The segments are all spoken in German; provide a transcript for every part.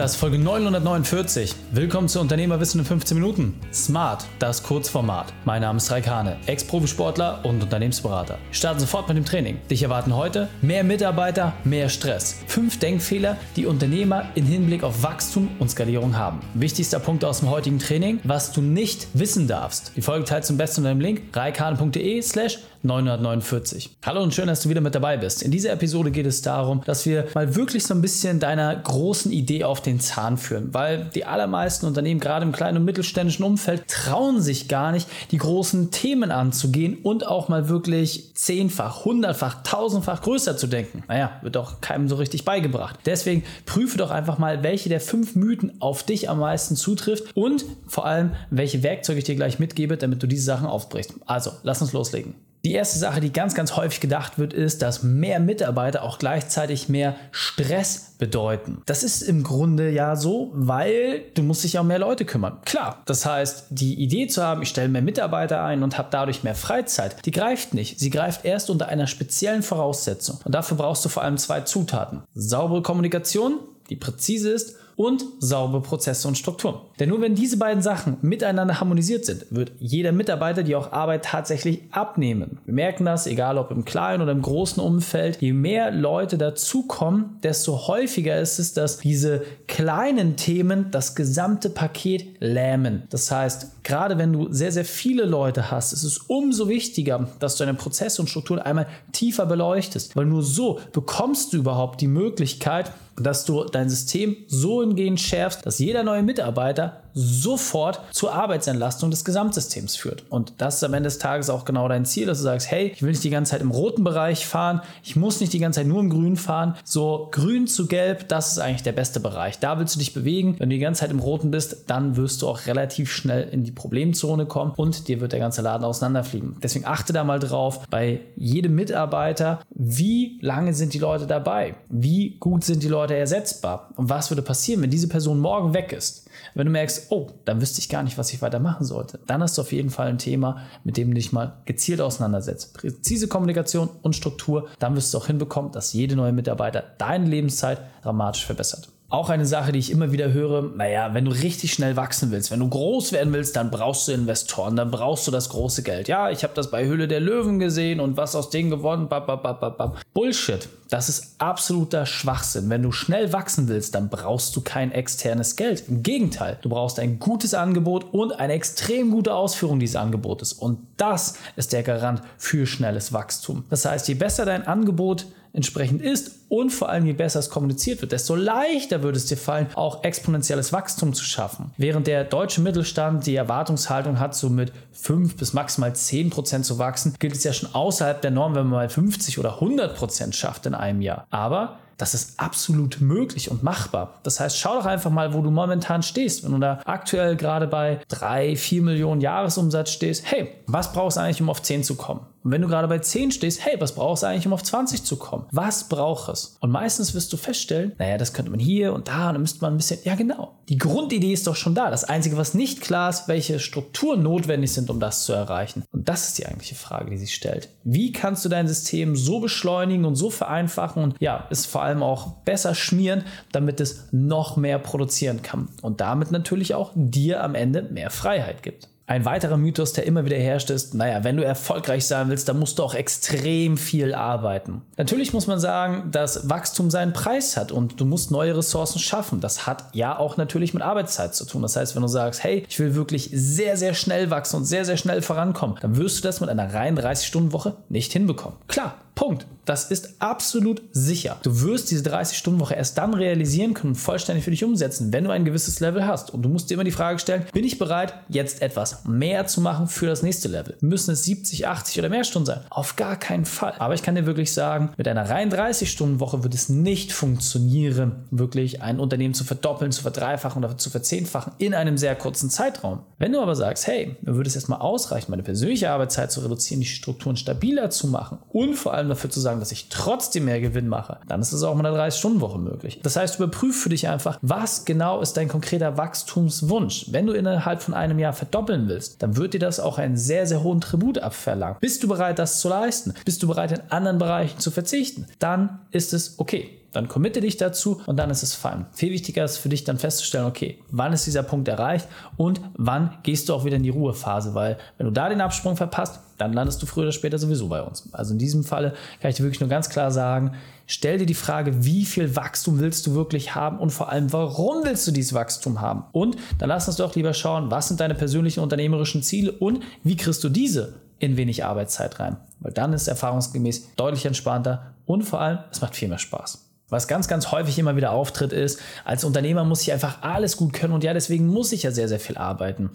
Das ist Folge 949. Willkommen zu Unternehmerwissen in 15 Minuten. Smart, das Kurzformat. Mein Name ist Raikane, Ex-Profisportler und Unternehmensberater. Wir starten sofort mit dem Training. Dich erwarten heute mehr Mitarbeiter, mehr Stress. Fünf Denkfehler, die Unternehmer in Hinblick auf Wachstum und Skalierung haben. Wichtigster Punkt aus dem heutigen Training, was du nicht wissen darfst. Die Folge teilst du am besten unter dem Link reikane.de slash 949. Hallo und schön, dass du wieder mit dabei bist. In dieser Episode geht es darum, dass wir mal wirklich so ein bisschen deiner großen Idee auf den Zahn führen, weil die allermeisten Unternehmen, gerade im kleinen und mittelständischen Umfeld, trauen sich gar nicht, die großen Themen anzugehen und auch mal wirklich zehnfach, hundertfach, tausendfach größer zu denken. Naja, wird auch keinem so richtig beigebracht. Deswegen prüfe doch einfach mal, welche der fünf Mythen auf dich am meisten zutrifft und vor allem, welche Werkzeuge ich dir gleich mitgebe, damit du diese Sachen aufbrichst. Also, lass uns loslegen. Die erste Sache, die ganz, ganz häufig gedacht wird, ist, dass mehr Mitarbeiter auch gleichzeitig mehr Stress bedeuten. Das ist im Grunde ja so, weil du musst dich ja um mehr Leute kümmern. Klar, das heißt, die Idee zu haben, ich stelle mehr Mitarbeiter ein und habe dadurch mehr Freizeit, die greift nicht. Sie greift erst unter einer speziellen Voraussetzung. Und dafür brauchst du vor allem zwei Zutaten. Saubere Kommunikation, die präzise ist und saubere Prozesse und Strukturen. Denn nur wenn diese beiden Sachen miteinander harmonisiert sind, wird jeder Mitarbeiter die auch Arbeit tatsächlich abnehmen. Wir merken das, egal ob im kleinen oder im großen Umfeld, je mehr Leute dazukommen, desto häufiger ist es, dass diese kleinen Themen das gesamte Paket lähmen. Das heißt, gerade wenn du sehr, sehr viele Leute hast, ist es umso wichtiger, dass du deine Prozesse und Strukturen einmal tiefer beleuchtest, weil nur so bekommst du überhaupt die Möglichkeit, dass du dein System so hingehend schärfst, dass jeder neue Mitarbeiter sofort zur Arbeitsentlastung des Gesamtsystems führt. Und das ist am Ende des Tages auch genau dein Ziel, dass du sagst, hey, ich will nicht die ganze Zeit im roten Bereich fahren, ich muss nicht die ganze Zeit nur im Grün fahren. So grün zu gelb, das ist eigentlich der beste Bereich. Da willst du dich bewegen. Wenn du die ganze Zeit im roten bist, dann wirst du auch relativ schnell in die Problemzone kommen und dir wird der ganze Laden auseinanderfliegen. Deswegen achte da mal drauf, bei jedem Mitarbeiter, wie lange sind die Leute dabei? Wie gut sind die Leute ersetzbar? Und was würde passieren, wenn diese Person morgen weg ist? Wenn du merkst, oh, dann wüsste ich gar nicht, was ich weiter machen sollte, dann hast du auf jeden Fall ein Thema, mit dem du dich mal gezielt auseinandersetzt. Präzise Kommunikation und Struktur, dann wirst du auch hinbekommen, dass jede neue Mitarbeiter deine Lebenszeit dramatisch verbessert. Auch eine Sache, die ich immer wieder höre, naja, wenn du richtig schnell wachsen willst, wenn du groß werden willst, dann brauchst du Investoren, dann brauchst du das große Geld. Ja, ich habe das bei Höhle der Löwen gesehen und was aus denen gewonnen. Bap, bap, bap, Bullshit. Das ist absoluter Schwachsinn. Wenn du schnell wachsen willst, dann brauchst du kein externes Geld. Im Gegenteil, du brauchst ein gutes Angebot und eine extrem gute Ausführung dieses Angebotes. Und das ist der Garant für schnelles Wachstum. Das heißt, je besser dein Angebot entsprechend ist und vor allem je besser es kommuniziert wird, desto leichter würde es dir fallen, auch exponentielles Wachstum zu schaffen. Während der deutsche Mittelstand die Erwartungshaltung hat, so mit 5 bis maximal 10 Prozent zu wachsen, gilt es ja schon außerhalb der Norm, wenn man mal 50 oder 100 Prozent schafft in einem Jahr. Aber das ist absolut möglich und machbar. Das heißt, schau doch einfach mal, wo du momentan stehst. Wenn du da aktuell gerade bei 3, 4 Millionen Jahresumsatz stehst, hey, was brauchst du eigentlich, um auf 10 zu kommen? Und wenn du gerade bei 10 stehst, hey, was brauchst du eigentlich, um auf 20 zu kommen? Was braucht es? Und meistens wirst du feststellen, naja, das könnte man hier und da und dann müsste man ein bisschen, ja genau. Die Grundidee ist doch schon da. Das Einzige, was nicht klar ist, welche Strukturen notwendig sind, um das zu erreichen. Und das ist die eigentliche Frage, die sich stellt. Wie kannst du dein System so beschleunigen und so vereinfachen und ja, es vor allem auch besser schmieren, damit es noch mehr produzieren kann und damit natürlich auch dir am Ende mehr Freiheit gibt. Ein weiterer Mythos, der immer wieder herrscht, ist, naja, wenn du erfolgreich sein willst, dann musst du auch extrem viel arbeiten. Natürlich muss man sagen, dass Wachstum seinen Preis hat und du musst neue Ressourcen schaffen. Das hat ja auch natürlich mit Arbeitszeit zu tun. Das heißt, wenn du sagst, hey, ich will wirklich sehr, sehr schnell wachsen und sehr, sehr schnell vorankommen, dann wirst du das mit einer reinen 30-Stunden-Woche nicht hinbekommen. Klar, Punkt. Das ist absolut sicher. Du wirst diese 30-Stunden-Woche erst dann realisieren können und vollständig für dich umsetzen, wenn du ein gewisses Level hast. Und du musst dir immer die Frage stellen, bin ich bereit, jetzt etwas mehr zu machen für das nächste Level? Müssen es 70, 80 oder mehr Stunden sein? Auf gar keinen Fall. Aber ich kann dir wirklich sagen, mit einer rein 30-Stunden-Woche wird es nicht funktionieren, wirklich ein Unternehmen zu verdoppeln, zu verdreifachen oder zu verzehnfachen in einem sehr kurzen Zeitraum. Wenn du aber sagst, hey, mir würde es erstmal ausreichen, meine persönliche Arbeitszeit zu reduzieren, die Strukturen stabiler zu machen und vor allem dafür zu sagen, dass ich trotzdem mehr Gewinn mache, dann ist es auch mit einer 30-Stunden-Woche möglich. Das heißt, überprüf für dich einfach, was genau ist dein konkreter Wachstumswunsch. Wenn du innerhalb von einem Jahr verdoppeln willst, dann wird dir das auch einen sehr, sehr hohen Tribut abverlangen. Bist du bereit, das zu leisten? Bist du bereit, in anderen Bereichen zu verzichten? Dann ist es okay. Dann committe dich dazu und dann ist es fein. Viel wichtiger ist für dich dann festzustellen, okay, wann ist dieser Punkt erreicht und wann gehst du auch wieder in die Ruhephase, weil wenn du da den Absprung verpasst, dann landest du früher oder später sowieso bei uns. Also in diesem Falle kann ich dir wirklich nur ganz klar sagen, stell dir die Frage, wie viel Wachstum willst du wirklich haben und vor allem, warum willst du dieses Wachstum haben? Und dann lass uns doch lieber schauen, was sind deine persönlichen unternehmerischen Ziele und wie kriegst du diese in wenig Arbeitszeit rein? Weil dann ist erfahrungsgemäß deutlich entspannter und vor allem, es macht viel mehr Spaß. Was ganz, ganz häufig immer wieder auftritt, ist, als Unternehmer muss ich einfach alles gut können und ja, deswegen muss ich ja sehr, sehr viel arbeiten.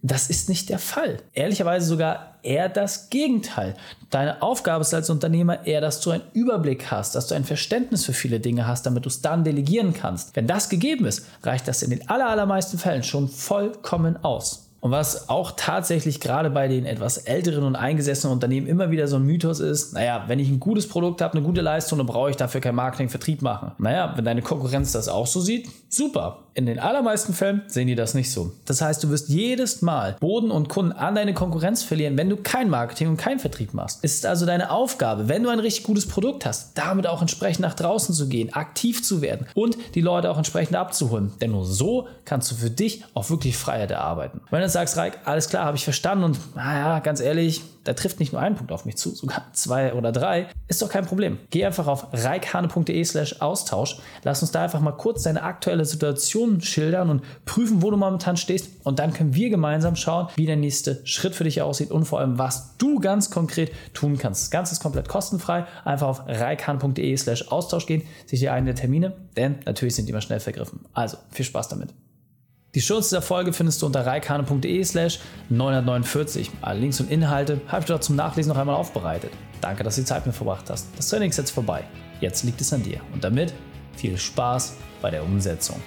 Das ist nicht der Fall. Ehrlicherweise sogar eher das Gegenteil. Deine Aufgabe ist als Unternehmer eher, dass du einen Überblick hast, dass du ein Verständnis für viele Dinge hast, damit du es dann delegieren kannst. Wenn das gegeben ist, reicht das in den allermeisten Fällen schon vollkommen aus. Und was auch tatsächlich gerade bei den etwas älteren und eingesessenen Unternehmen immer wieder so ein Mythos ist, naja, wenn ich ein gutes Produkt habe, eine gute Leistung, dann brauche ich dafür kein Marketing, Vertrieb machen. Naja, wenn deine Konkurrenz das auch so sieht, super. In den allermeisten Fällen sehen die das nicht so. Das heißt, du wirst jedes Mal Boden und Kunden an deine Konkurrenz verlieren, wenn du kein Marketing und kein Vertrieb machst. Es ist also deine Aufgabe, wenn du ein richtig gutes Produkt hast, damit auch entsprechend nach draußen zu gehen, aktiv zu werden und die Leute auch entsprechend abzuholen. Denn nur so kannst du für dich auch wirklich Freiheit erarbeiten. Wenn du sagst, Reik, alles klar, habe ich verstanden und naja, ganz ehrlich, da trifft nicht nur ein Punkt auf mich zu, sogar zwei oder drei, ist doch kein Problem. Geh einfach auf reikhane.de slash Austausch, lass uns da einfach mal kurz deine aktuelle Situation schildern und prüfen, wo du momentan stehst und dann können wir gemeinsam schauen, wie der nächste Schritt für dich aussieht und vor allem, was du ganz konkret tun kannst. Das Ganze ist komplett kostenfrei. Einfach auf reikhane.de slash Austausch gehen, sich dir einen der Termine, denn natürlich sind die immer schnell vergriffen. Also, viel Spaß damit. Die Shownotes dieser Folge findest du unter reikane.de slash 949. Alle Links und Inhalte habe ich dort zum Nachlesen noch einmal aufbereitet. Danke, dass du die Zeit mit verbracht hast. Das Training ist jetzt vorbei. Jetzt liegt es an dir. Und damit viel Spaß bei der Umsetzung.